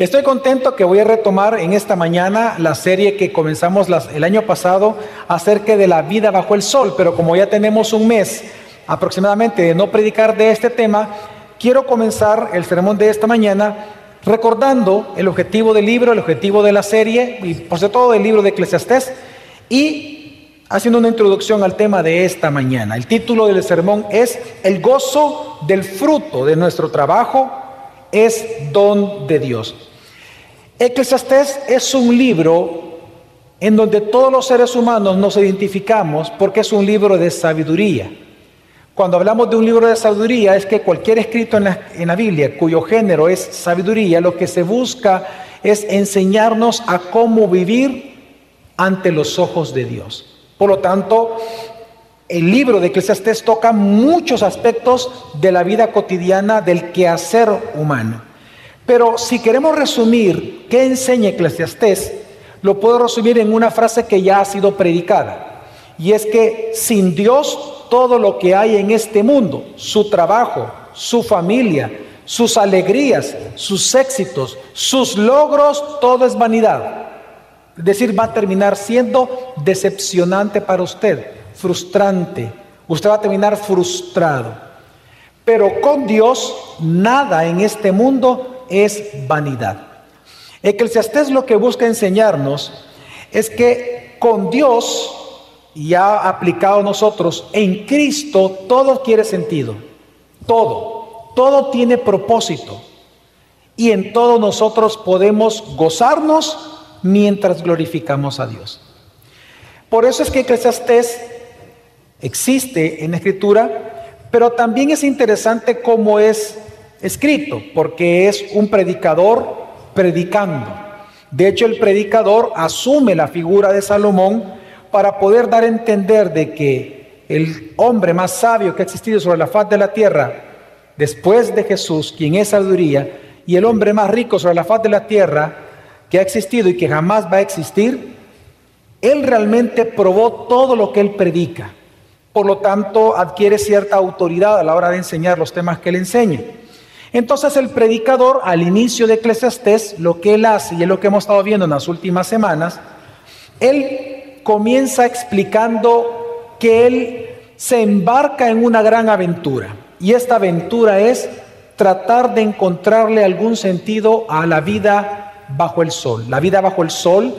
Estoy contento que voy a retomar en esta mañana la serie que comenzamos el año pasado acerca de la vida bajo el sol, pero como ya tenemos un mes aproximadamente de no predicar de este tema, quiero comenzar el sermón de esta mañana recordando el objetivo del libro, el objetivo de la serie y por sobre todo del libro de Eclesiastés y haciendo una introducción al tema de esta mañana. El título del sermón es El gozo del fruto de nuestro trabajo es don de Dios. Eclesiastés es un libro en donde todos los seres humanos nos identificamos porque es un libro de sabiduría. Cuando hablamos de un libro de sabiduría es que cualquier escrito en la, Biblia cuyo género es sabiduría, lo que se busca es enseñarnos a cómo vivir ante los ojos de Dios. Por lo tanto, el libro de Eclesiastés toca muchos aspectos de la vida cotidiana del quehacer humano. Pero si queremos resumir qué enseña Eclesiastés, lo puedo resumir en una frase que ya ha sido predicada. Y es que sin Dios todo lo que hay en este mundo, su trabajo, su familia, sus alegrías, sus éxitos, sus logros, todo es vanidad. Es decir, va a terminar siendo decepcionante para usted, frustrante. Usted va a terminar frustrado. Pero con Dios nada en este mundo es vanidad. Eclesiastés lo que busca enseñarnos es que con Dios, y ha aplicado nosotros, en Cristo todo quiere sentido. Todo. Todo tiene propósito. Y en todo nosotros podemos gozarnos mientras glorificamos a Dios. Por eso es que Eclesiastés existe en la Escritura, pero también es interesante cómo es escrito, porque es un predicador predicando. De hecho, el predicador asume la figura de Salomón para poder dar a entender de que el hombre más sabio que ha existido sobre la faz de la tierra, después de Jesús, quien es sabiduría, y el hombre más rico sobre la faz de la tierra que ha existido y que jamás va a existir, él realmente probó todo lo que él predica. Por lo tanto, adquiere cierta autoridad a la hora de enseñar los temas que él enseña. Entonces el predicador al inicio de Eclesiastés, lo que él hace, y es lo que hemos estado viendo en las últimas semanas, él comienza explicando que él se embarca en una gran aventura. Y esta aventura es tratar de encontrarle algún sentido a la vida bajo el sol. La vida bajo el sol,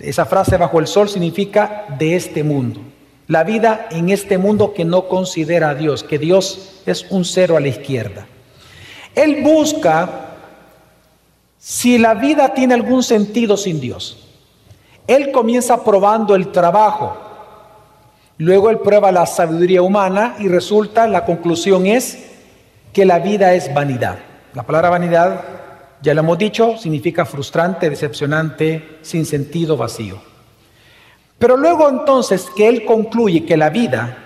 esa frase bajo el sol significa de este mundo. La vida en este mundo que no considera a Dios, que Dios es un cero a la izquierda. Él busca si la vida tiene algún sentido sin Dios. Él comienza probando el trabajo, luego él prueba la sabiduría humana y resulta, la conclusión es que la vida es vanidad. La palabra vanidad, ya lo hemos dicho, significa frustrante, decepcionante, sin sentido, vacío. Pero luego entonces que él concluye que la vida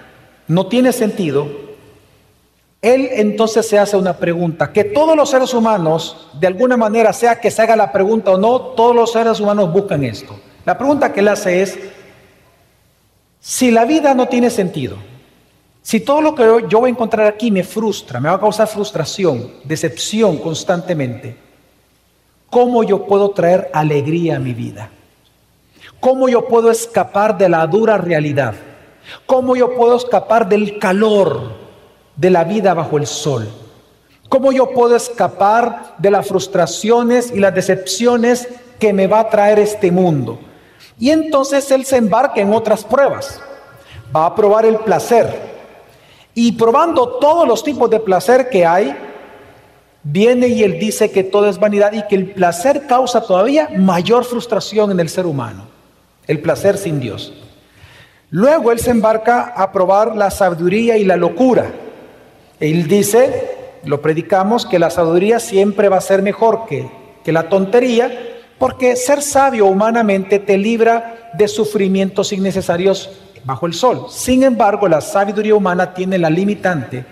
no tiene sentido, él entonces se hace una pregunta, que todos los seres humanos, de alguna manera, sea que se haga la pregunta o no, todos los seres humanos buscan esto. La pregunta que él hace es, si la vida no tiene sentido, si todo lo que yo voy a encontrar aquí me frustra, me va a causar frustración, decepción constantemente, ¿cómo yo puedo traer alegría a mi vida? ¿Cómo yo puedo escapar de la dura realidad? ¿Cómo yo puedo escapar del calor de la vida bajo el sol? ¿Cómo yo puedo escapar de las frustraciones y las decepciones que me va a traer este mundo? Y entonces él se embarca en otras pruebas. Va a probar el placer. Y probando todos los tipos de placer que hay, viene y él dice que todo es vanidad y que el placer causa todavía mayor frustración en el ser humano. El placer sin Dios. Luego él se embarca a probar la sabiduría y la locura. Él dice, lo predicamos, que la sabiduría siempre va a ser mejor que, que la tontería, porque ser sabio humanamente te libra de sufrimientos innecesarios bajo el sol. Sin embargo, la sabiduría humana tiene la limitante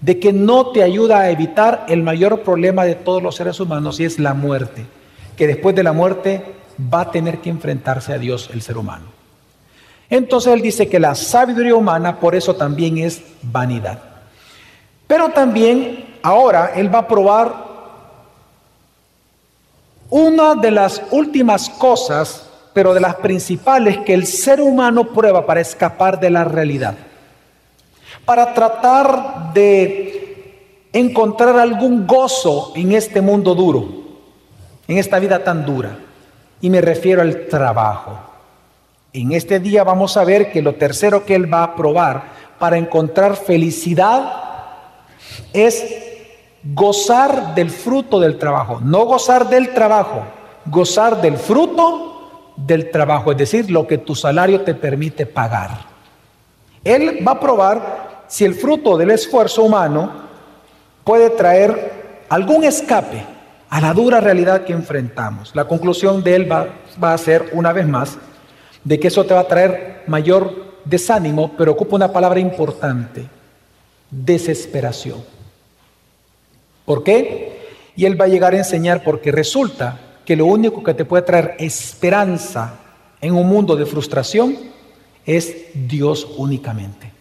de que no te ayuda a evitar el mayor problema de todos los seres humanos y es la muerte, que después de la muerte va a tener que enfrentarse a Dios el ser humano. Entonces él dice que la sabiduría humana por eso también es vanidad. Pero también ahora Él va a probar Una de las últimas cosas, pero de las principales que el ser humano prueba para escapar de la realidad, para tratar de encontrar algún gozo en este mundo duro, en esta vida tan dura, y me refiero al trabajo. En este día vamos a ver que lo tercero que Él va a probar para encontrar felicidad es gozar del fruto del trabajo. No gozar del trabajo, gozar del fruto del trabajo, es decir, lo que tu salario te permite pagar. Él va a probar si el fruto del esfuerzo humano puede traer algún escape a la dura realidad que enfrentamos. La conclusión de él va, va a ser, una vez más, de que eso te va a traer mayor desánimo, pero ocupa una palabra importante, desesperación. ¿Por qué? Y él va a llegar a enseñar porque resulta que lo único que te puede traer esperanza en un mundo de frustración es Dios únicamente.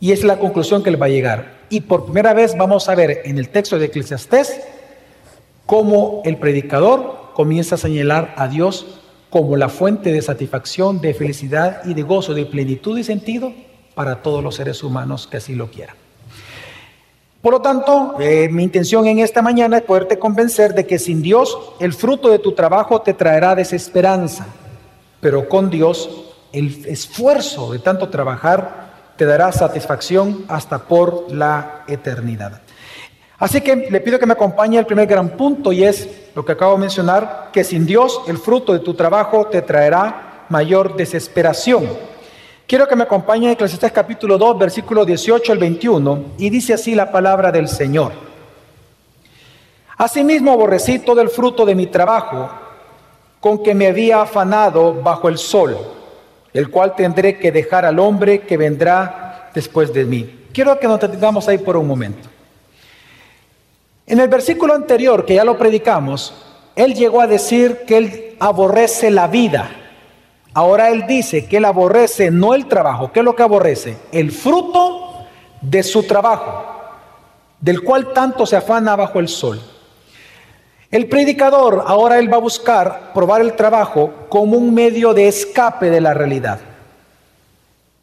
Y es la conclusión que él va a llegar. Y por primera vez vamos a ver en el texto de Eclesiastés cómo el predicador comienza a señalar a Dios como la fuente de satisfacción, de felicidad y de gozo, de plenitud y sentido para todos los seres humanos que así lo quieran. Por lo tanto, eh, mi intención en esta mañana es poderte convencer de que sin Dios el fruto de tu trabajo te traerá desesperanza, pero con Dios el esfuerzo de tanto trabajar te dará satisfacción hasta por la eternidad. Así que le pido que me acompañe al primer gran punto y es lo que acabo de mencionar, que sin Dios el fruto de tu trabajo te traerá mayor desesperación. Quiero que me acompañe en Eclesiastés capítulo 2, versículo 18 al 21, y dice así la palabra del Señor. Asimismo aborrecí todo el fruto de mi trabajo, con que me había afanado bajo el sol, el cual tendré que dejar al hombre que vendrá después de mí. Quiero que nos detengamos ahí por un momento. En el versículo anterior, que ya lo predicamos, él llegó a decir que él aborrece la vida. Ahora él dice que él aborrece no el trabajo. ¿Qué es lo que aborrece? El fruto de su trabajo, del cual tanto se afana bajo el sol. El predicador ahora él va a buscar probar el trabajo como un medio de escape de la realidad.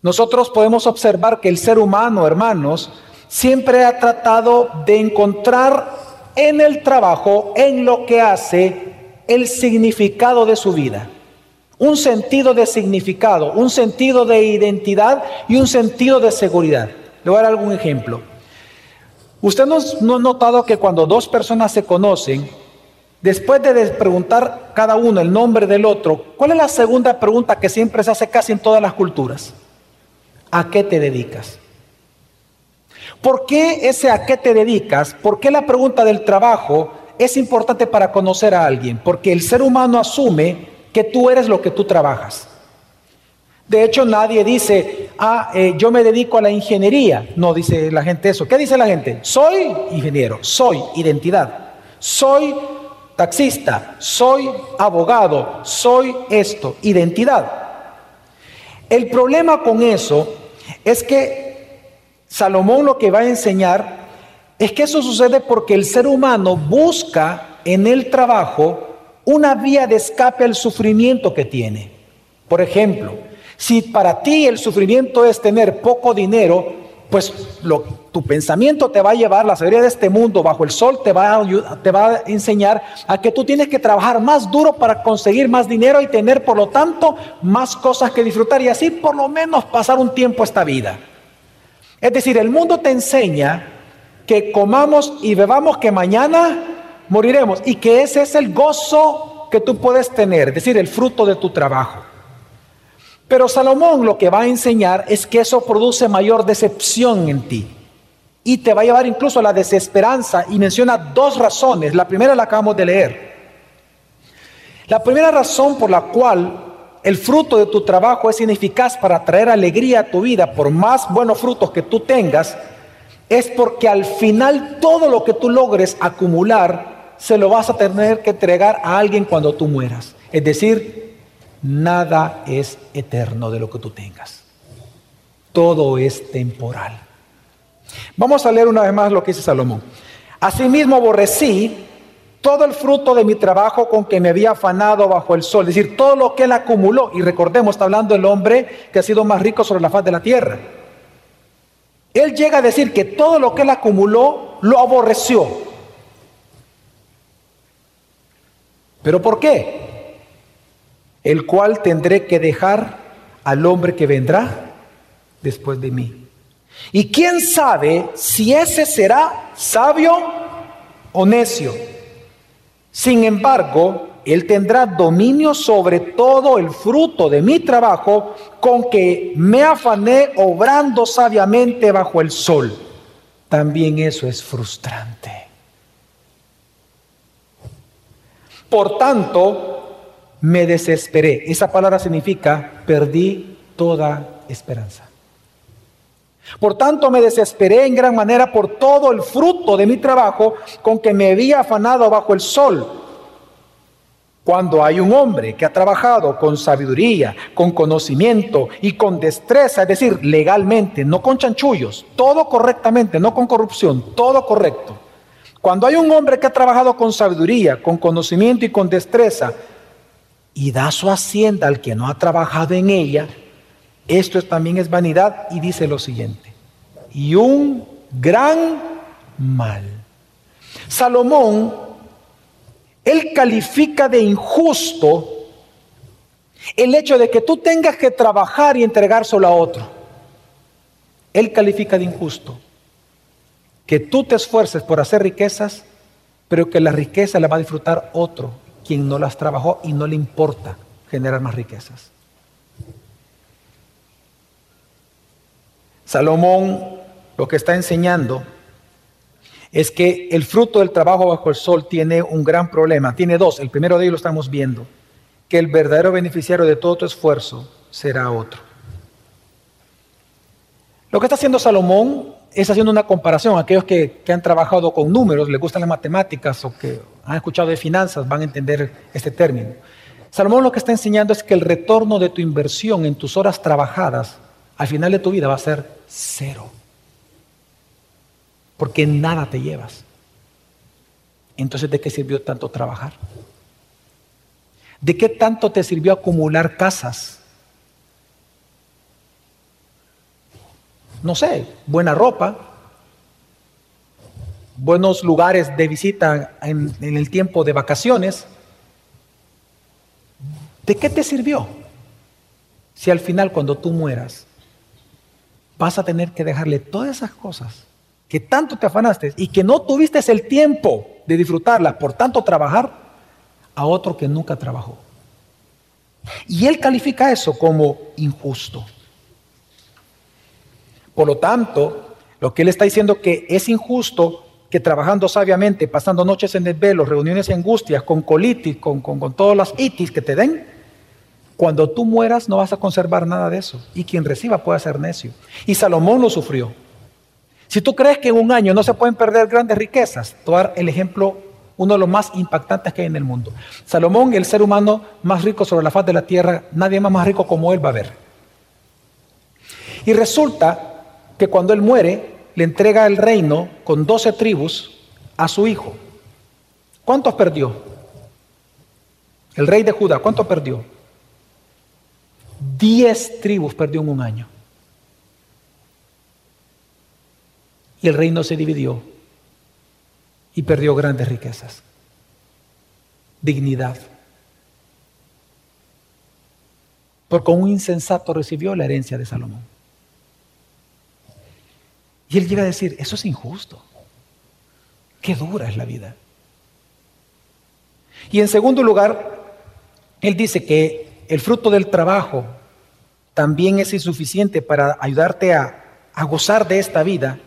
Nosotros podemos observar que el ser humano, hermanos, siempre ha tratado de encontrar en el trabajo, en lo que hace, el significado de su vida. Un sentido de significado, un sentido de identidad y un sentido de seguridad. Le voy a dar algún ejemplo. Usted no, ha notado que cuando dos personas se conocen, después de preguntar cada uno el nombre del otro, ¿cuál es la segunda pregunta que siempre se hace casi en todas las culturas? ¿A qué te dedicas? ¿Por qué ese a qué te dedicas? ¿Por qué la pregunta del trabajo es importante para conocer a alguien? Porque el ser humano asume que tú eres lo que tú trabajas. De hecho, nadie dice, ah, eh, yo me dedico a la ingeniería. No dice la gente eso. ¿Qué dice la gente? Soy ingeniero, soy identidad, soy taxista, soy abogado, soy esto, identidad. El problema con eso es que Salomón lo que va a enseñar es que eso sucede porque el ser humano busca en el trabajo una vía de escape al sufrimiento que tiene. Por ejemplo, si para ti el sufrimiento es tener poco dinero, pues tu pensamiento te va a llevar, la sabiduría de este mundo bajo el sol te va, a, te va a enseñar a que tú tienes que trabajar más duro para conseguir más dinero y tener por lo tanto más cosas que disfrutar y así por lo menos pasar un tiempo esta vida. Es decir, el mundo te enseña que comamos y bebamos que mañana moriremos y que ese es el gozo que tú puedes tener, es decir, el fruto de tu trabajo. Pero Salomón lo que va a enseñar es que eso produce mayor decepción en ti y te va a llevar incluso a la desesperanza y menciona dos razones. La primera la acabamos de leer. La primera razón por la cual el fruto de tu trabajo es ineficaz para traer alegría a tu vida, por más buenos frutos que tú tengas, es porque al final todo lo que tú logres acumular se lo vas a tener que entregar a alguien cuando tú mueras. Es decir, nada es eterno de lo que tú tengas. Todo es temporal. Vamos a leer una vez más lo que dice Salomón. Asimismo aborrecí todo el fruto de mi trabajo con que me había afanado bajo el sol, es decir, todo lo que él acumuló, y recordemos, está hablando el hombre que ha sido más rico sobre la faz de la tierra. Él llega a decir que todo lo que él acumuló lo aborreció. ¿Pero por qué? El cual tendré que dejar al hombre que vendrá después de mí. Y quién sabe si ese será sabio o necio. Sin embargo, Él tendrá dominio sobre todo el fruto de mi trabajo con que me afané obrando sabiamente bajo el sol. También eso es frustrante. Por tanto, me desesperé. Esa palabra significa perdí toda esperanza. Por tanto, me desesperé en gran manera por todo el fruto de mi trabajo con que me había afanado bajo el sol. Cuando hay un hombre que ha trabajado con sabiduría, con conocimiento y con destreza, es decir, legalmente, no con chanchullos, todo correctamente, no con corrupción, todo correcto. Cuando hay un hombre que ha trabajado con sabiduría, con conocimiento y con destreza, y da su hacienda al que no ha trabajado en ella, esto también es vanidad y dice lo siguiente, y un gran mal. Salomón, él califica de injusto el hecho de que tú tengas que trabajar y entregar solo a otro. Él califica de injusto que tú te esfuerces por hacer riquezas, pero que la riqueza la va a disfrutar otro, quien no las trabajó y no le importa generar más riquezas. Salomón lo que está enseñando es que el fruto del trabajo bajo el sol tiene un gran problema. Tiene dos. El primero de ellos lo estamos viendo. Que el verdadero beneficiario de todo tu esfuerzo será otro. Lo que está haciendo Salomón es haciendo una comparación. Aquellos que, que han trabajado con números, les gustan las matemáticas o que han escuchado de finanzas, van a entender este término. Salomón lo que está enseñando es que el retorno de tu inversión en tus horas trabajadas al final de tu vida va a ser cero. Porque nada te llevas. Entonces, ¿de qué sirvió tanto trabajar? ¿De qué tanto te sirvió acumular casas? No sé, buena ropa, buenos lugares de visita en, el tiempo de vacaciones. ¿De qué te sirvió? Si al final cuando tú mueras vas a tener que dejarle todas esas cosas que tanto te afanaste y que no tuviste el tiempo de disfrutarlas por tanto trabajar a otro que nunca trabajó. Y él califica eso como injusto. Por lo tanto, lo que él está diciendo que es injusto que trabajando sabiamente, pasando noches en desvelo, reuniones y angustias, con colitis, con, con, con todas las itis que te den, cuando tú mueras no vas a conservar nada de eso. Y quien reciba puede ser necio. Y Salomón lo sufrió. Si tú crees que en un año no se pueden perder grandes riquezas, tomar el ejemplo, uno de los más impactantes que hay en el mundo. Salomón, el ser humano más rico sobre la faz de la tierra, nadie más más rico como él va a haber. Y resulta que cuando él muere, le entrega el reino con doce tribus a su hijo. ¿Cuántos perdió? El rey de Judá, ¿cuánto perdió? Diez tribus perdió en un año. Y el reino se dividió y perdió grandes riquezas, dignidad. Porque un insensato recibió la herencia de Salomón. Y él llega a decir, eso es injusto. Qué dura es la vida. Y en segundo lugar, él dice que el fruto del trabajo también es insuficiente para ayudarte a, gozar de esta vida,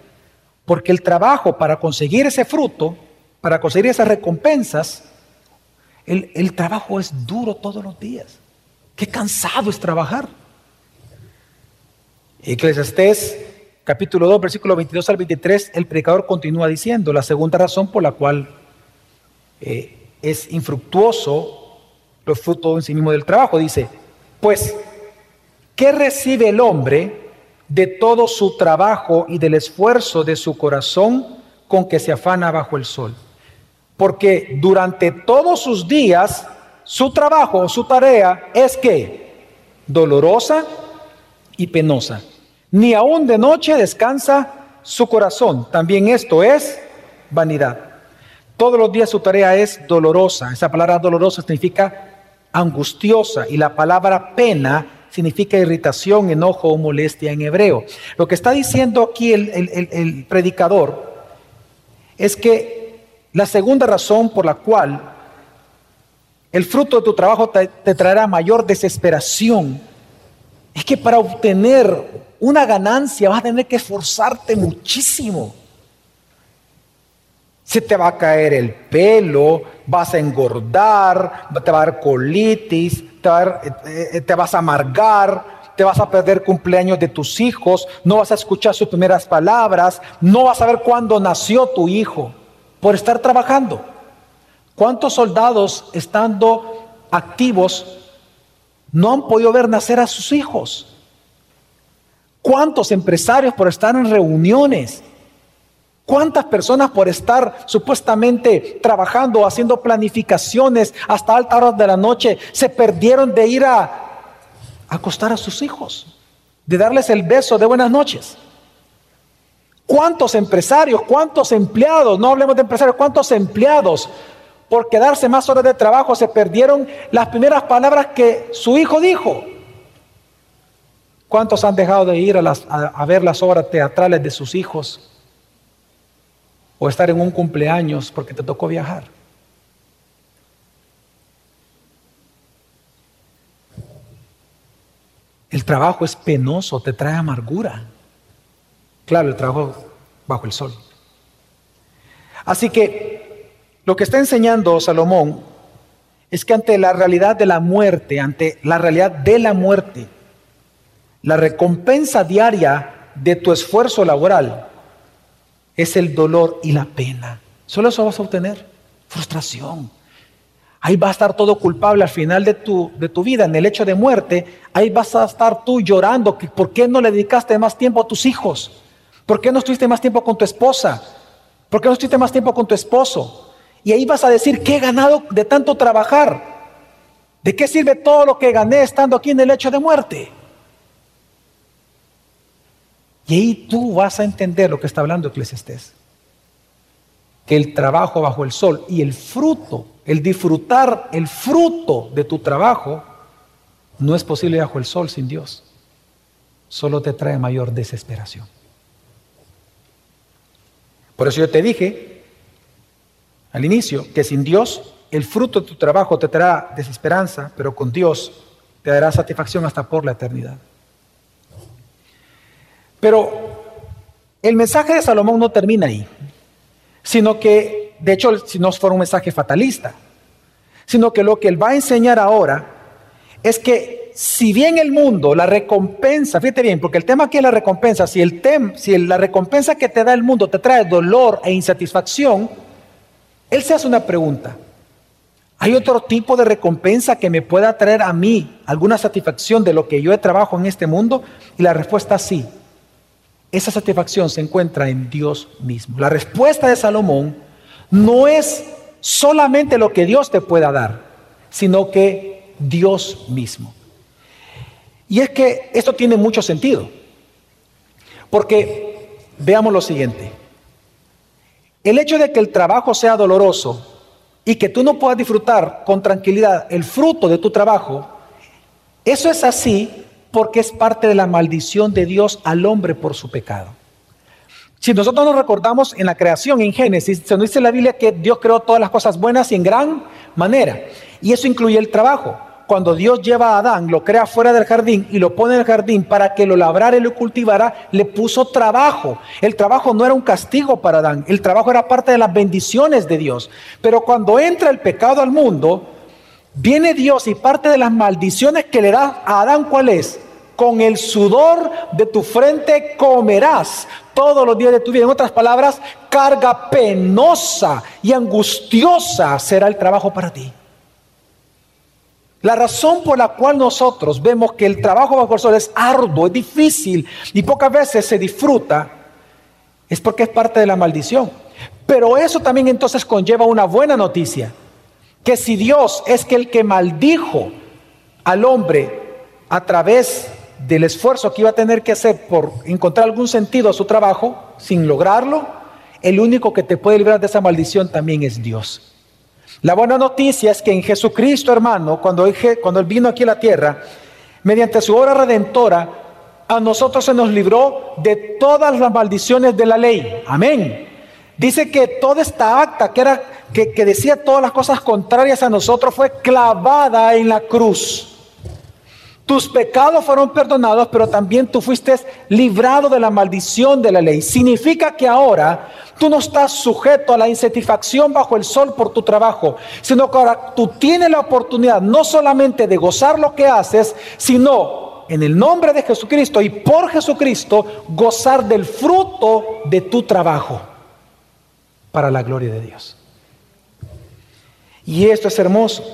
porque el trabajo para conseguir ese fruto, para conseguir esas recompensas, el, el trabajo es duro todos los días. Qué cansado es trabajar. Eclesiastés capítulo 2, versículo 22 al 23, el predicador continúa diciendo, la segunda razón por la cual eh, es infructuoso los frutos en sí mismo del trabajo. Dice, pues, ¿qué recibe el hombre de todo su trabajo y del esfuerzo de su corazón con que se afana bajo el sol? porque durante todos sus días su trabajo, su tarea es que dolorosa y penosa. Ni aún de noche descansa su corazón. También esto es vanidad. Todos los días su tarea es dolorosa. Esa palabra dolorosa significa angustiosa y la palabra pena significa irritación, enojo o molestia en hebreo. Lo que está diciendo aquí el, predicador es que la segunda razón por la cual el fruto de tu trabajo te, te traerá mayor desesperación es que para obtener una ganancia vas a tener que esforzarte muchísimo. Se te va a caer el pelo, vas a engordar, te va a dar colitis, eh, eh, te, vas a amargar, te vas a perder cumpleaños de tus hijos, no vas a escuchar sus primeras palabras, no vas a ver cuándo nació tu hijo por estar trabajando. ¿Cuántos soldados estando activos no han podido ver nacer a sus hijos? ¿Cuántos empresarios por estar en reuniones? ¿Cuántas personas por estar supuestamente trabajando, haciendo planificaciones hasta altas horas de la noche, se perdieron de ir a acostar a sus hijos, de darles el beso de buenas noches? ¿Cuántos empresarios, cuántos empleados, no hablemos de empresarios, cuántos empleados por quedarse más horas de trabajo se perdieron las primeras palabras que su hijo dijo? ¿Cuántos han dejado de ir a, ver las obras teatrales de sus hijos? o estar en un cumpleaños porque te tocó viajar. El trabajo es penoso, te trae amargura. Claro, el trabajo bajo el sol. Así que lo que está enseñando Salomón es que ante la realidad de la muerte, ante la realidad de la muerte, la recompensa diaria de tu esfuerzo laboral es el dolor y la pena. Solo eso vas a obtener. Frustración. Ahí va a estar todo culpable al final de tu, de tu vida, en el hecho de muerte. Ahí vas a estar tú llorando. ¿Por qué no le dedicaste más tiempo a tus hijos? ¿Por qué no estuviste más tiempo con tu esposa? ¿Por qué no estuviste más tiempo con tu esposo? Y ahí vas a decir, ¿qué he ganado de tanto trabajar? ¿De qué sirve todo lo que gané estando aquí en el hecho de muerte? Y ahí tú vas a entender lo que está hablando Eclesiastés. Que el trabajo bajo el sol y el fruto, el disfrutar el fruto de tu trabajo, no es posible bajo el sol sin Dios. Solo te trae mayor desesperación. Por eso yo te dije al inicio que sin Dios el fruto de tu trabajo te traerá desesperanza, pero con Dios te dará satisfacción hasta por la eternidad. Pero el mensaje de Salomón no termina ahí, sino que, de hecho, si no fuera un mensaje fatalista, sino que lo que él va a enseñar ahora es que si bien el mundo, la recompensa, fíjate bien, porque el tema aquí es la recompensa, si, el tem, si la recompensa que te da el mundo te trae dolor e insatisfacción, él se hace una pregunta. ¿Hay otro tipo de recompensa que me pueda traer a mí alguna satisfacción de lo que yo he trabajado en este mundo? Y la respuesta es sí. Esa satisfacción se encuentra en Dios mismo. La respuesta de Salomón no es solamente lo que Dios te pueda dar, sino que Dios mismo. Y es que esto tiene mucho sentido. Porque veamos lo siguiente. El hecho de que el trabajo sea doloroso y que tú no puedas disfrutar con tranquilidad el fruto de tu trabajo, eso es así porque es parte de la maldición de Dios al hombre por su pecado. Si nosotros nos recordamos en la creación, en Génesis, se nos dice en la Biblia que Dios creó todas las cosas buenas y en gran manera. Y eso incluye el trabajo. Cuando Dios lleva a Adán, lo crea fuera del jardín y lo pone en el jardín para que lo labrara y lo cultivara, le puso trabajo. El trabajo no era un castigo para Adán, el trabajo era parte de las bendiciones de Dios. Pero cuando entra el pecado al mundo, Viene Dios y parte de las maldiciones que le da a Adán, ¿cuál es? Con el sudor de tu frente comerás todos los días de tu vida. En otras palabras, carga penosa y angustiosa será el trabajo para ti. La razón por la cual nosotros vemos que el trabajo bajo el sol es arduo, es difícil y pocas veces se disfruta, es porque es parte de la maldición. Pero eso también entonces conlleva una buena noticia, que si Dios es que el que maldijo al hombre a través del esfuerzo que iba a tener que hacer por encontrar algún sentido a su trabajo, sin lograrlo, el único que te puede librar de esa maldición también es Dios. La buena noticia es que en Jesucristo, hermano, cuando cuando él vino aquí a la tierra, mediante su obra redentora, a nosotros se nos libró de todas las maldiciones de la ley. Amén. Dice que toda esta acta que, era, que, decía todas las cosas contrarias a nosotros fue clavada en la cruz. Tus pecados fueron perdonados, pero también tú fuiste librado de la maldición de la ley. Significa que ahora tú no estás sujeto a la insatisfacción bajo el sol por tu trabajo, sino que ahora tú tienes la oportunidad no solamente de gozar lo que haces, sino en el nombre de Jesucristo y por Jesucristo gozar del fruto de tu trabajo para la gloria de Dios. Y esto es hermoso.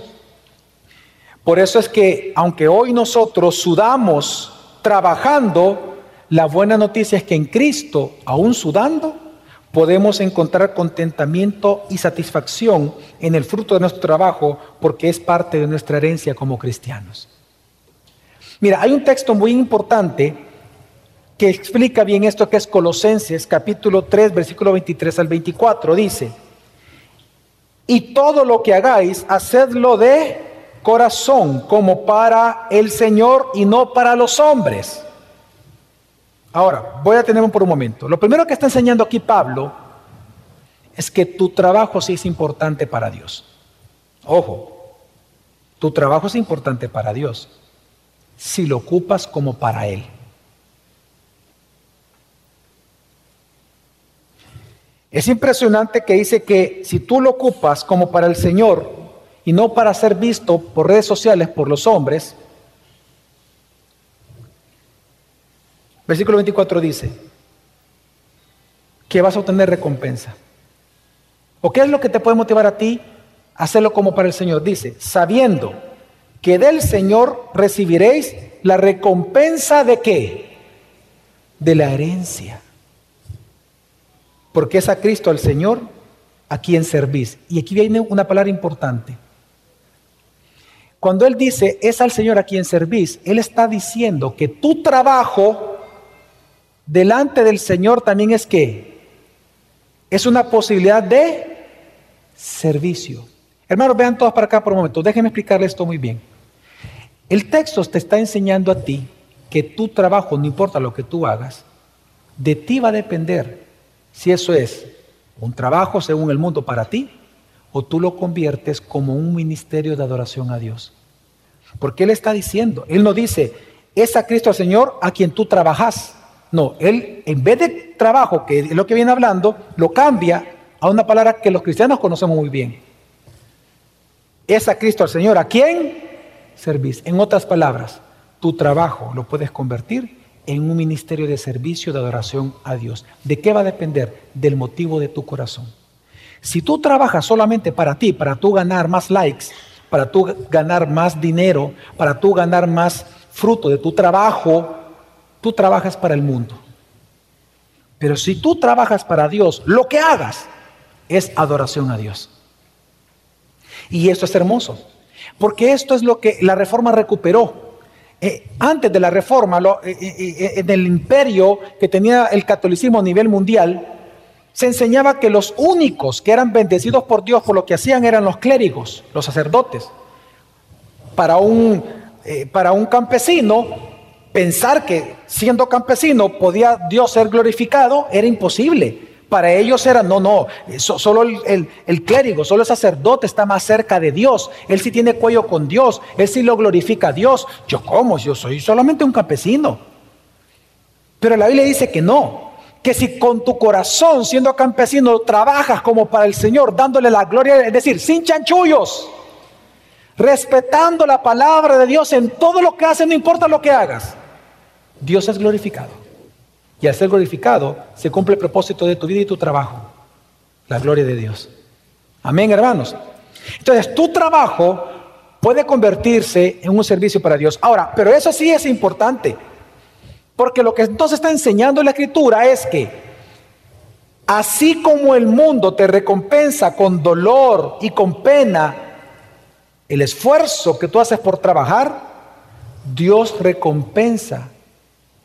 Por eso es que aunque hoy nosotros sudamos trabajando, la buena noticia es que en Cristo, aún sudando, podemos encontrar contentamiento y satisfacción en el fruto de nuestro trabajo porque es parte de nuestra herencia como cristianos. Mira, hay un texto muy importante que explica bien esto que es Colosenses capítulo 3 versículo 23 al 24. Dice, y todo lo que hagáis, hacedlo de corazón como para el Señor y no para los hombres. Ahora, voy a tener por un momento. Lo primero que está enseñando aquí Pablo es que tu trabajo sí es importante para Dios. Ojo, tu trabajo es importante para Dios si lo ocupas como para Él. Es impresionante que dice que si tú lo ocupas como para el Señor, y no para ser visto por redes sociales por los hombres. Versículo 24 dice que vas a obtener recompensa. ¿O qué es lo que te puede motivar a ti a hacerlo como para el Señor? Dice, sabiendo que del Señor recibiréis la recompensa de qué? De la herencia. Porque es a Cristo, al Señor, a quien servís. Y aquí viene una palabra importante. Cuando Él dice, es al Señor a quien servís, Él está diciendo que tu trabajo delante del Señor también es que es una posibilidad de servicio. Hermanos, vean todos para acá por un momento. Déjenme explicarles esto muy bien. El texto te está enseñando a ti que tu trabajo, no importa lo que tú hagas, de ti va a depender si eso es un trabajo según el mundo para ti o tú lo conviertes como un ministerio de adoración a Dios. Porque Él está diciendo, Él no dice, es a Cristo el Señor a quien tú trabajas. No, Él en vez de trabajo, que es lo que viene hablando, lo cambia a una palabra que los cristianos conocemos muy bien. Es a Cristo al Señor a quien servís. En otras palabras, tu trabajo lo puedes convertir en un ministerio de servicio, de adoración a Dios. ¿De qué va a depender? Del motivo de tu corazón. Si tú trabajas solamente para ti, para tú ganar más likes, para tú ganar más dinero, para tú ganar más fruto de tu trabajo, tú trabajas para el mundo. Pero si tú trabajas para Dios, lo que hagas es adoración a Dios. Y esto es hermoso, porque esto es lo que la reforma recuperó. Eh, antes de la reforma, eh, eh, en el imperio que tenía el catolicismo a nivel mundial, se enseñaba que los únicos que eran bendecidos por Dios por lo que hacían eran los clérigos, los sacerdotes. Para un, eh, para un campesino, pensar que siendo campesino podía Dios ser glorificado era imposible. Para ellos era, no, no, solo el, clérigo, solo el sacerdote está más cerca de Dios. Él sí tiene cuello con Dios, él sí lo glorifica a Dios. Yo, ¿cómo? Yo soy solamente un campesino. Pero la Biblia dice que no, que si con tu corazón, siendo campesino, trabajas como para el Señor, dándole la gloria, es decir, sin chanchullos, respetando la palabra de Dios en todo lo que haces, no importa lo que hagas, Dios es glorificado. Y al ser glorificado, se cumple el propósito de tu vida y tu trabajo, la gloria de Dios. Amén, hermanos. Entonces, tu trabajo puede convertirse en un servicio para Dios. Ahora, pero eso sí es importante. Porque lo que entonces está enseñando la escritura es que Así como el mundo te recompensa con dolor y con pena el esfuerzo que tú haces por trabajar, Dios recompensa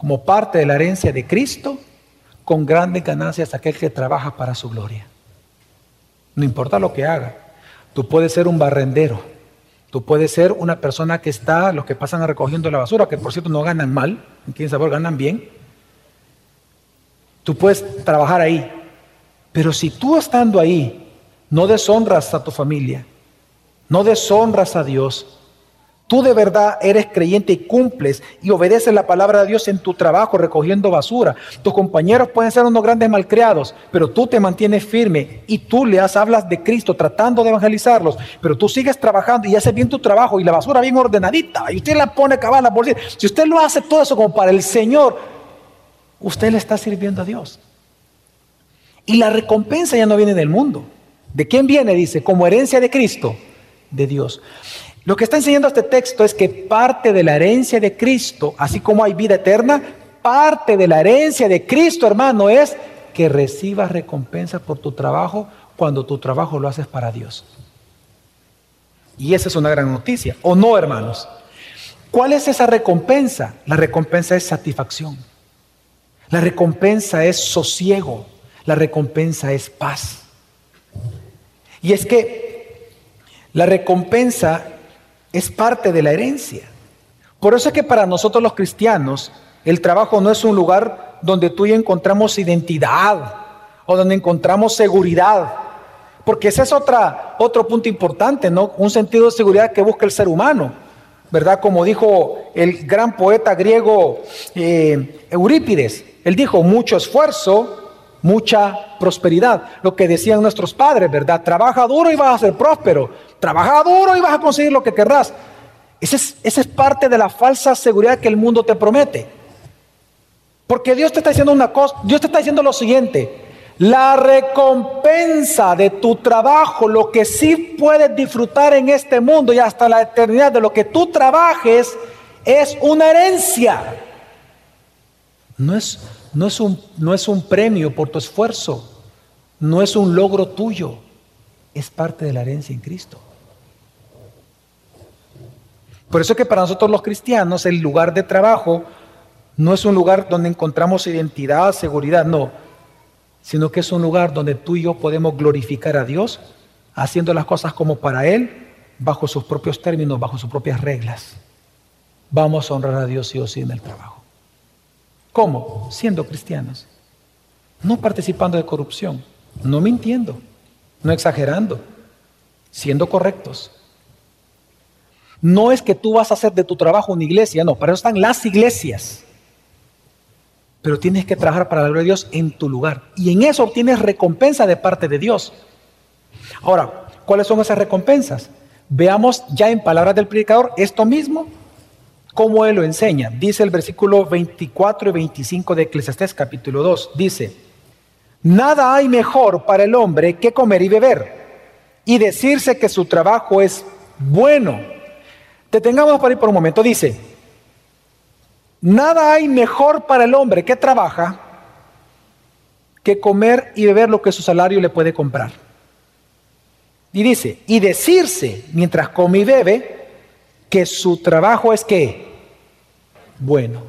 como parte de la herencia de Cristo con grandes ganancias aquel que trabaja para su gloria. No importa lo que haga. Tú puedes ser un barrendero. Tú puedes ser una persona que está, los que pasan recogiendo la basura, que por cierto no ganan mal, quién sabe, ganan bien. Tú puedes trabajar ahí. Pero si tú estando ahí no deshonras a tu familia, no deshonras a Dios, tú de verdad eres creyente y cumples y obedeces la palabra de Dios en tu trabajo recogiendo basura. Tus compañeros pueden ser unos grandes malcriados, pero tú te mantienes firme y tú le hablas de Cristo tratando de evangelizarlos, pero tú sigues trabajando y haces bien tu trabajo y la basura bien ordenadita y usted la pone cabal la bolsita. Si usted lo hace todo eso como para el Señor, usted le está sirviendo a Dios. Y la recompensa ya no viene del mundo. ¿De quién viene? Dice, como herencia de Cristo, de Dios. Lo que está enseñando este texto es que parte de la herencia de Cristo, así como hay vida eterna, parte de la herencia de Cristo, hermano, es que recibas recompensa por tu trabajo cuando tu trabajo lo haces para Dios. Y esa es una gran noticia, ¿o no, hermanos? ¿Cuál es esa recompensa? La recompensa es satisfacción. La recompensa es sosiego la recompensa es paz. Y es que la recompensa es parte de la herencia. Por eso es que para nosotros los cristianos el trabajo no es un lugar donde tú y encontramos identidad o donde encontramos seguridad. Porque ese es otro punto importante, ¿no? Un sentido de seguridad que busca el ser humano, ¿verdad? Como dijo el gran poeta griego eh, Eurípides, él dijo, mucho esfuerzo mucha prosperidad. Lo que decían nuestros padres, ¿verdad? Trabaja duro y vas a ser próspero. Trabaja duro y vas a conseguir lo que querrás. Esa es, parte de la falsa seguridad que el mundo te promete. Porque Dios te está diciendo una cosa, Dios te está diciendo lo siguiente. La recompensa de tu trabajo, lo que sí puedes disfrutar en este mundo y hasta la eternidad de lo que tú trabajes, es una herencia. No es, no es, un, no es un premio por tu esfuerzo, no es un logro tuyo, es parte de la herencia en Cristo. Por eso es que para nosotros los cristianos el lugar de trabajo no es un lugar donde encontramos identidad, seguridad, no, sino que es un lugar donde tú y yo podemos glorificar a Dios haciendo las cosas como para Él, bajo sus propios términos, bajo sus propias reglas. Vamos a honrar a Dios sí o sí en el trabajo. ¿Cómo? Siendo cristianos. No participando de corrupción, no mintiendo, no exagerando, siendo correctos. No es que tú vas a hacer de tu trabajo una iglesia, no, para eso están las iglesias. Pero tienes que trabajar para la gloria de Dios en tu lugar. Y en eso obtienes recompensa de parte de Dios. Ahora, ¿cuáles son esas recompensas? Veamos ya en palabras del predicador esto mismo cómo él lo enseña. Dice el versículo 24 y 25 de Eclesiastés capítulo 2. Dice, nada hay mejor para el hombre que comer y beber y decirse que su trabajo es bueno. Detengamos para ir por un momento. Dice, nada hay mejor para el hombre que trabaja que comer y beber lo que su salario le puede comprar. Y dice, y decirse mientras come y bebe, que su trabajo es que bueno.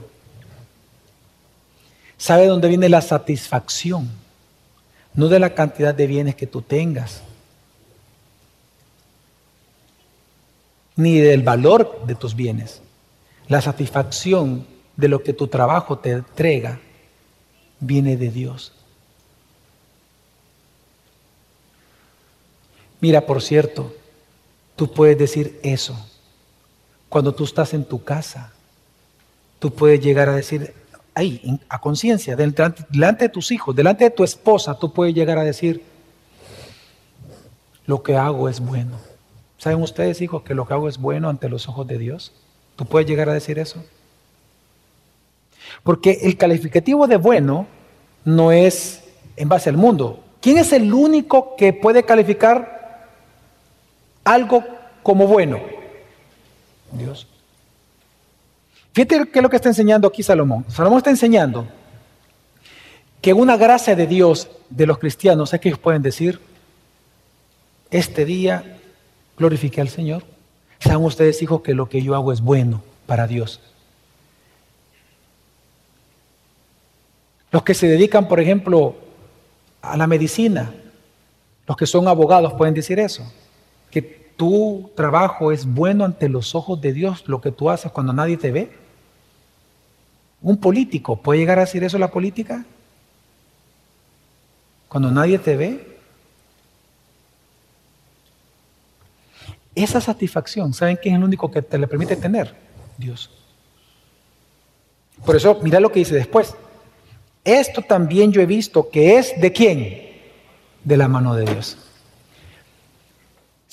¿Sabe dónde viene la satisfacción? No de la cantidad de bienes que tú tengas, ni del valor de tus bienes. La satisfacción de lo que tu trabajo te entrega viene de Dios. Mira, por cierto, tú puedes decir eso cuando tú estás en tu casa, tú puedes llegar a decir, ahí, a conciencia, delante, delante de tus hijos, delante de tu esposa, tú puedes llegar a decir, lo que hago es bueno. ¿Saben ustedes, hijos, que lo que hago es bueno ante los ojos de Dios? ¿Tú puedes llegar a decir eso? Porque el calificativo de bueno no es en base al mundo. ¿Quién es el único que puede calificar algo como bueno? Dios. Fíjate qué es lo que está enseñando aquí Salomón. Salomón está enseñando que una gracia de Dios de los cristianos es que ellos pueden decir, este día glorifique al Señor. Sean ustedes hijos que lo que yo hago es bueno para Dios. Los que se dedican, por ejemplo, a la medicina, los que son abogados pueden decir eso, que tu trabajo es bueno ante los ojos de Dios, lo que tú haces cuando nadie te ve. ¿Un político puede llegar a decir eso la política? Cuando nadie te ve. Esa satisfacción, ¿saben quién es el único que te le permite tener? Dios. Por eso, mira lo que dice después. Esto también yo he visto que es de quién? De la mano de Dios.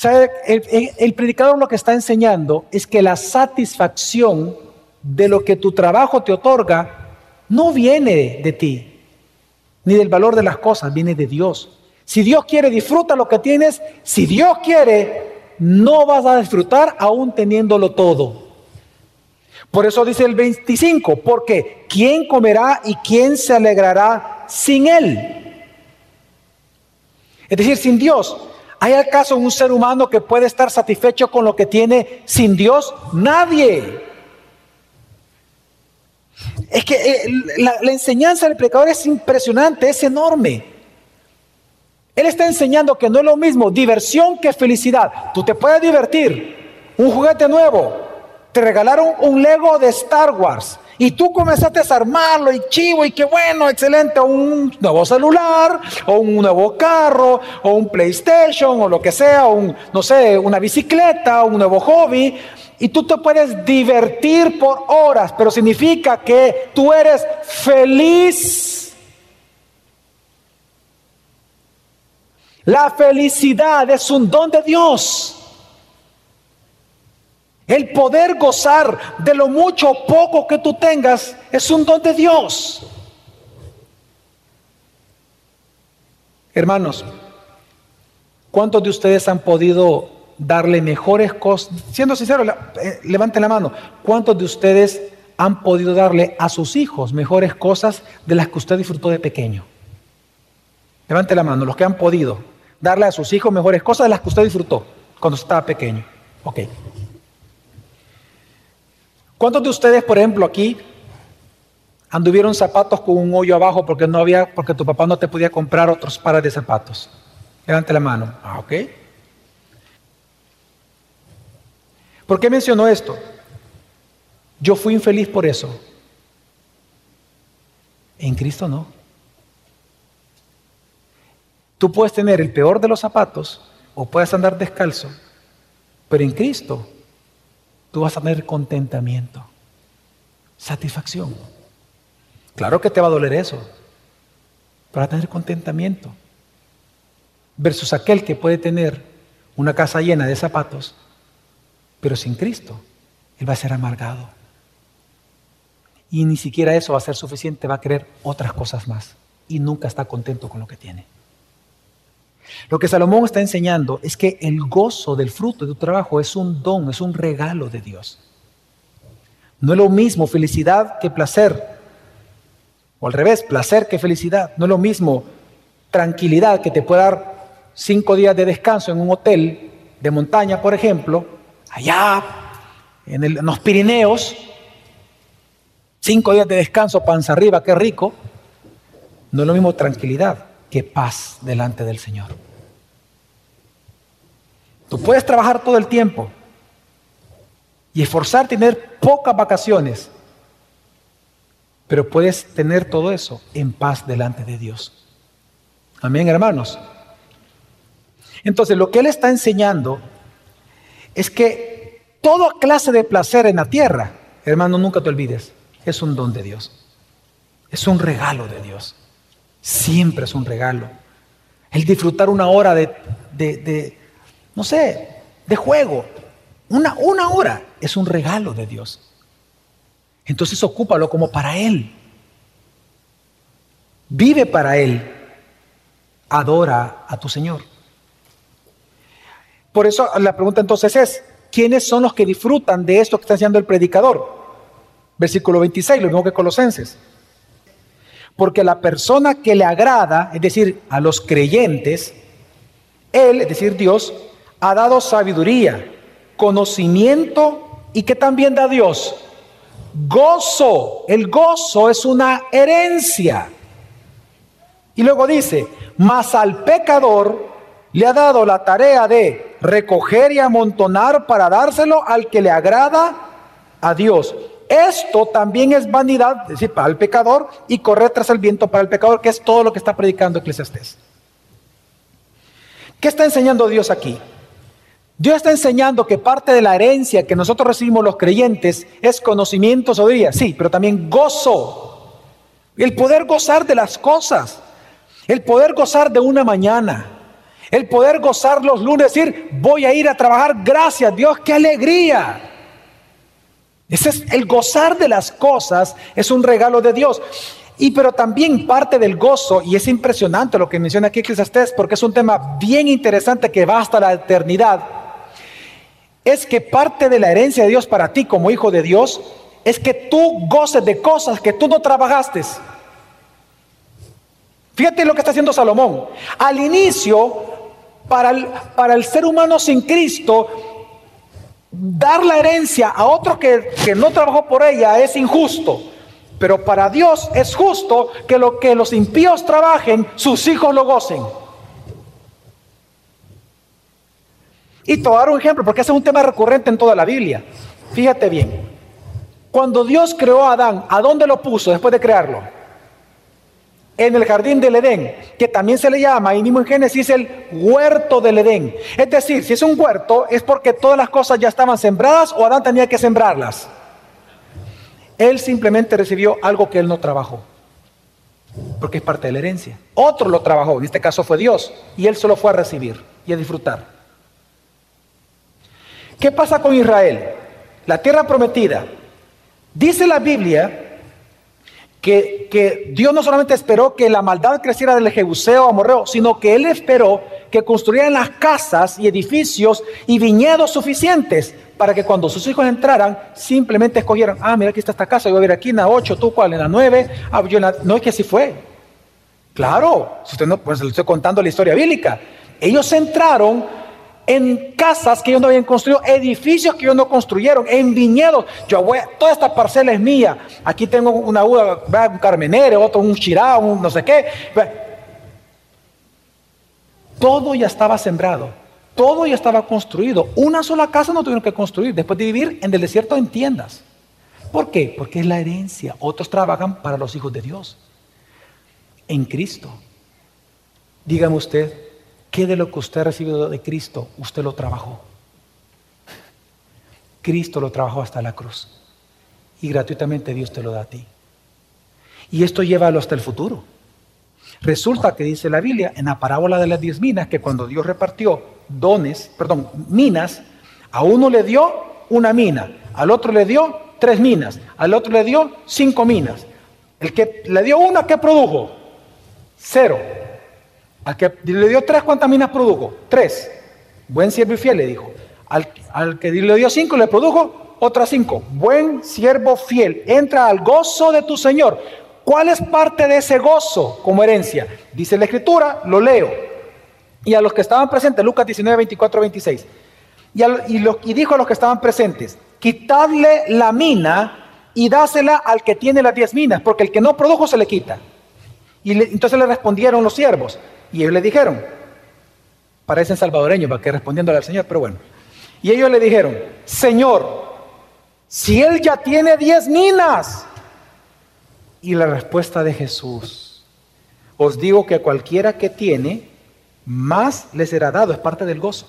¿Sabe? El, predicador lo que está enseñando es que la satisfacción de lo que tu trabajo te otorga no viene de ti, ni del valor de las cosas, viene de Dios. Si Dios quiere, disfruta lo que tienes. Si Dios quiere, no vas a disfrutar aún teniéndolo todo. Por eso dice el 25, porque ¿quién comerá y quién se alegrará sin Él? Es decir, sin Dios. ¿Hay acaso un ser humano que puede estar satisfecho con lo que tiene sin Dios? Nadie. Es que eh, la, la enseñanza del pecador es impresionante, es enorme. Él está enseñando que no es lo mismo diversión que felicidad. Tú te puedes divertir, un juguete nuevo, te regalaron un Lego de Star Wars y tú comenzaste a armarlo y chivo y qué bueno, excelente, un nuevo celular o un nuevo carro o un PlayStation o lo que sea, un, no sé, una bicicleta, un nuevo hobby y tú te puedes divertir por horas, pero significa que tú eres feliz. La felicidad es un don de Dios. El poder gozar de lo mucho o poco que tú tengas es un don de Dios. Hermanos, ¿cuántos de ustedes han podido darle mejores cosas? Siendo sincero, eh, levanten la mano. ¿Cuántos de ustedes han podido darle a sus hijos mejores cosas de las que usted disfrutó de pequeño? Levante la mano, los que han podido darle a sus hijos mejores cosas de las que usted disfrutó cuando estaba pequeño. Ok. ¿Cuántos de ustedes, por ejemplo, aquí anduvieron zapatos con un hoyo abajo porque no había, porque tu papá no te podía comprar otros pares de zapatos? Levante la mano. Ah, ok. ¿Por qué mencionó esto? Yo fui infeliz por eso. En Cristo no. Tú puedes tener el peor de los zapatos o puedes andar descalzo, pero en Cristo tú vas a tener contentamiento, satisfacción. Claro que te va a doler eso, para tener contentamiento. Versus aquel que puede tener una casa llena de zapatos, pero sin Cristo, él va a ser amargado. Y ni siquiera eso va a ser suficiente, va a querer otras cosas más. Y nunca está contento con lo que tiene. Lo que Salomón está enseñando es que el gozo del fruto de tu trabajo es un don, es un regalo de Dios. No es lo mismo felicidad que placer. O al revés, placer que felicidad. No es lo mismo tranquilidad que te puede dar cinco días de descanso en un hotel de montaña, por ejemplo, allá en, en los Pirineos. Cinco días de descanso, panza arriba, qué rico. No es lo mismo tranquilidad que paz delante del Señor. Tú puedes trabajar todo el tiempo y esforzarte tener pocas vacaciones, pero puedes tener todo eso en paz delante de Dios. Amén, hermanos. Entonces, lo que Él está enseñando es que toda clase de placer en la tierra, hermano, nunca te olvides, es un don de Dios. Es un regalo de Dios. Siempre es un regalo. El disfrutar una hora de, de, no sé, de juego, una, una hora, es un regalo de Dios. Entonces ocúpalo como para Él. Vive para Él. Adora a tu Señor. Por eso la pregunta entonces es, ¿quiénes son los que disfrutan de esto que está haciendo el predicador? Versículo 26, lo mismo que Colosenses. Porque la persona que le agrada, es decir, a los creyentes, Él, es decir, Dios, ha dado sabiduría, conocimiento y que también da Dios. Gozo. El gozo es una herencia. Y luego dice, mas al pecador le ha dado la tarea de recoger y amontonar para dárselo al que le agrada a Dios. Esto también es vanidad, es decir, para el pecador y correr tras el viento para el pecador, que es todo lo que está predicando Eclesiastés. ¿Qué está enseñando Dios aquí? Dios está enseñando que parte de la herencia que nosotros recibimos los creyentes es conocimiento, sabiduría, sí, pero también gozo. El poder gozar de las cosas, el poder gozar de una mañana, el poder gozar los lunes, decir, voy a ir a trabajar, gracias Dios, qué alegría. Ese es el gozar de las cosas, es un regalo de Dios. Y pero también parte del gozo, y es impresionante lo que menciona aquí Eclesiastés, porque es un tema bien interesante que va hasta la eternidad, es que parte de la herencia de Dios para ti como hijo de Dios es que tú goces de cosas que tú no trabajaste. Fíjate lo que está haciendo Salomón. Al inicio, para el, para el ser humano sin Cristo, dar la herencia a otro que, no trabajó por ella es injusto. Pero para Dios es justo que lo que los impíos trabajen, sus hijos lo gocen. Y te voy a dar un ejemplo, porque ese es un tema recurrente en toda la Biblia. Fíjate bien. Cuando Dios creó a Adán, ¿a dónde lo puso después de crearlo? En el jardín del Edén, que también se le llama, ahí mismo en Génesis, el huerto del Edén. Es decir, si es un huerto, es porque todas las cosas ya estaban sembradas o Adán tenía que sembrarlas. Él simplemente recibió algo que él no trabajó, porque es parte de la herencia. Otro lo trabajó, en este caso fue Dios, y él solo fue a recibir y a disfrutar. ¿Qué pasa con Israel? La tierra prometida. Dice la Biblia que, Dios no solamente esperó que la maldad creciera del Jebuseo Amorreo, sino que Él esperó que construyeran las casas y edificios y viñedos suficientes para que cuando sus hijos entraran, simplemente escogieran, ah, mira, aquí está esta casa, yo voy a ver aquí en la 8, tú cuál, en la 9, ah, no es que así fue. Claro, si usted no, pues le estoy contando la historia bíblica. Ellos entraron en casas que ellos no habían construido, edificios que ellos no construyeron, en viñedos. Yo voy, toda esta parcela es mía. Aquí tengo una uva, un carmenere, otro un chirá, un no sé qué. Todo ya estaba sembrado, todo ya estaba construido. Una sola casa no tuvieron que construir después de vivir en el desierto en tiendas. ¿Por qué? Porque es la herencia. Otros trabajan para los hijos de Dios. En Cristo. Dígame usted, ¿Qué de lo que usted ha recibido de Cristo usted lo trabajó? Cristo lo trabajó hasta la cruz. Y gratuitamente Dios te lo da a ti. Y esto llévalo hasta el futuro. Resulta que dice la Biblia en la parábola de las diez minas que cuando Dios repartió dones, perdón, minas, a uno le dio una mina, al otro le dio tres minas, al otro le dio cinco minas. El que le dio una, ¿qué produjo? Cero. Al que le dio tres, ¿cuántas minas produjo? Tres. Buen siervo y fiel, le dijo. Al, que le dio cinco, le produjo otras cinco. Buen siervo fiel, entra al gozo de tu Señor. ¿Cuál es parte de ese gozo como herencia? Dice la Escritura, lo leo. Y a los que estaban presentes, Lucas 19, 24, 26. Y, y dijo a los que estaban presentes, quitadle la mina y dásela al que tiene las diez minas, porque el que no produjo se le quita. Y entonces le respondieron los siervos, y ellos le dijeron, parecen salvadoreños, para que respondiéndole al Señor, pero bueno. Y ellos le dijeron, Señor, si él ya tiene diez minas. Y la respuesta de Jesús, os digo que cualquiera que tiene, más le será dado, es parte del gozo.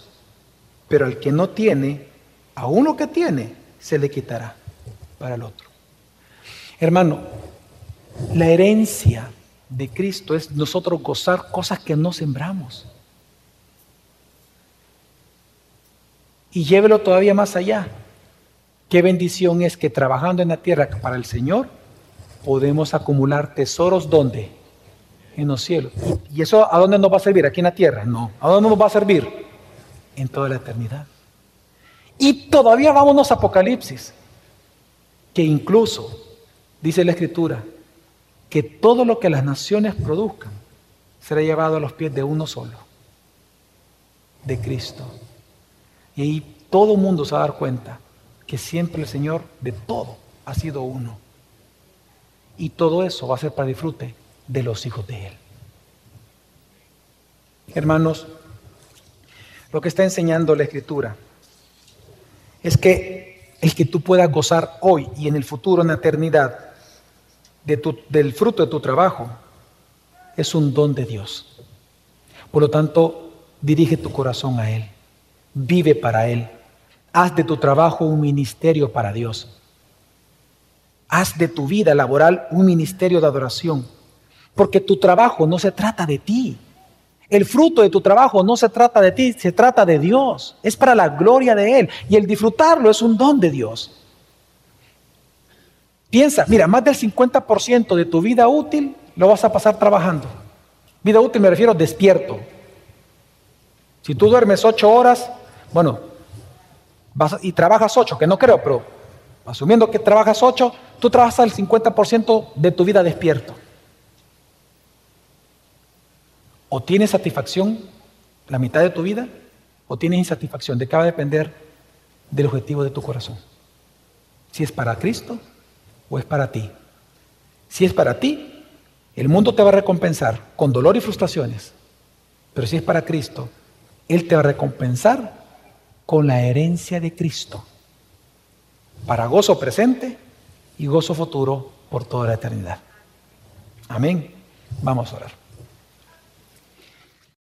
Pero al que no tiene, a uno que tiene, se le quitará para el otro. Hermano, la herencia de Cristo es nosotros gozar cosas que no sembramos. Y llévelo todavía más allá. Qué bendición es que trabajando en la tierra para el Señor podemos acumular tesoros ¿dónde? En los cielos. ¿Y eso a dónde nos va a servir? ¿Aquí en la tierra? No. ¿A dónde nos va a servir? En toda la eternidad. Y todavía vámonos a Apocalipsis, que incluso, dice la Escritura, que todo lo que las naciones produzcan será llevado a los pies de uno solo, de Cristo. Y ahí todo mundo se va a dar cuenta que siempre el Señor de todo ha sido uno. Y todo eso va a ser para disfrute de los hijos de Él. Hermanos, lo que está enseñando la Escritura es que el que tú puedas gozar hoy y en el futuro, en la eternidad, del fruto de tu trabajo, es un don de Dios. Por lo tanto, dirige tu corazón a Él, vive para Él, haz de tu trabajo un ministerio para Dios. Haz de tu vida laboral un ministerio de adoración, porque tu trabajo no se trata de ti. El fruto de tu trabajo no se trata de ti, se trata de Dios. Es para la gloria de Él. Y el disfrutarlo es un don de Dios. Piensa, mira, más del 50% de tu vida útil lo vas a pasar trabajando. Vida útil me refiero despierto. Si tú duermes ocho horas, bueno, vas y trabajas ocho, que no creo, pero asumiendo que trabajas ocho, tú trabajas el 50% de tu vida despierto. O tienes satisfacción la mitad de tu vida, o tienes insatisfacción. De qué va a depender del objetivo de tu corazón. Si es para Cristo o es para ti. Si es para ti, el mundo te va a recompensar con dolor y frustraciones. Pero si es para Cristo, Él te va a recompensar con la herencia de Cristo. Para gozo presente y gozo futuro por toda la eternidad. Amén. Vamos a orar.